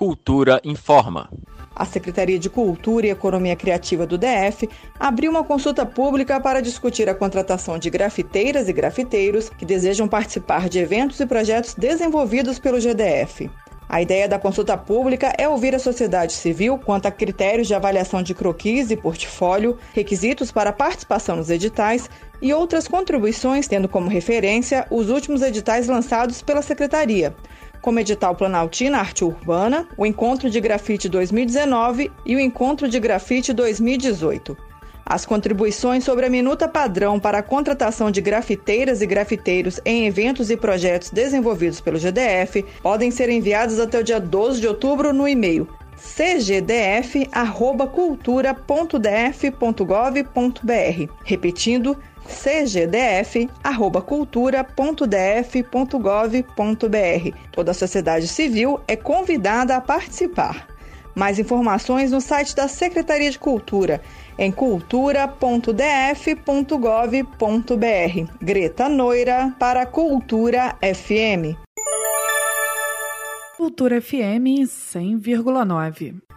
Cultura informa. A Secretaria de Cultura e Economia Criativa do DF abriu uma consulta pública para discutir a contratação de grafiteiras e grafiteiros que desejam participar de eventos e projetos desenvolvidos pelo GDF. A ideia da consulta pública é ouvir a sociedade civil quanto a critérios de avaliação de croquis e portfólio, requisitos para participação nos editais e outras contribuições, tendo como referência os últimos editais lançados pela Secretaria, como edital Planaltina Arte Urbana, o Encontro de Grafite 2019 e o Encontro de Grafite 2018. As contribuições sobre a minuta padrão para a contratação de grafiteiras e grafiteiros em eventos e projetos desenvolvidos pelo GDF podem ser enviadas até o dia 12 de outubro no e-mail cgdf@cultura.df.gov.br. Repetindo, cgdf@cultura.df.gov.br. Toda a sociedade civil é convidada a participar. Mais informações no site da Secretaria de Cultura, em cultura.df.gov.br. Greta Noira para Cultura FM. Cultura FM 100,9.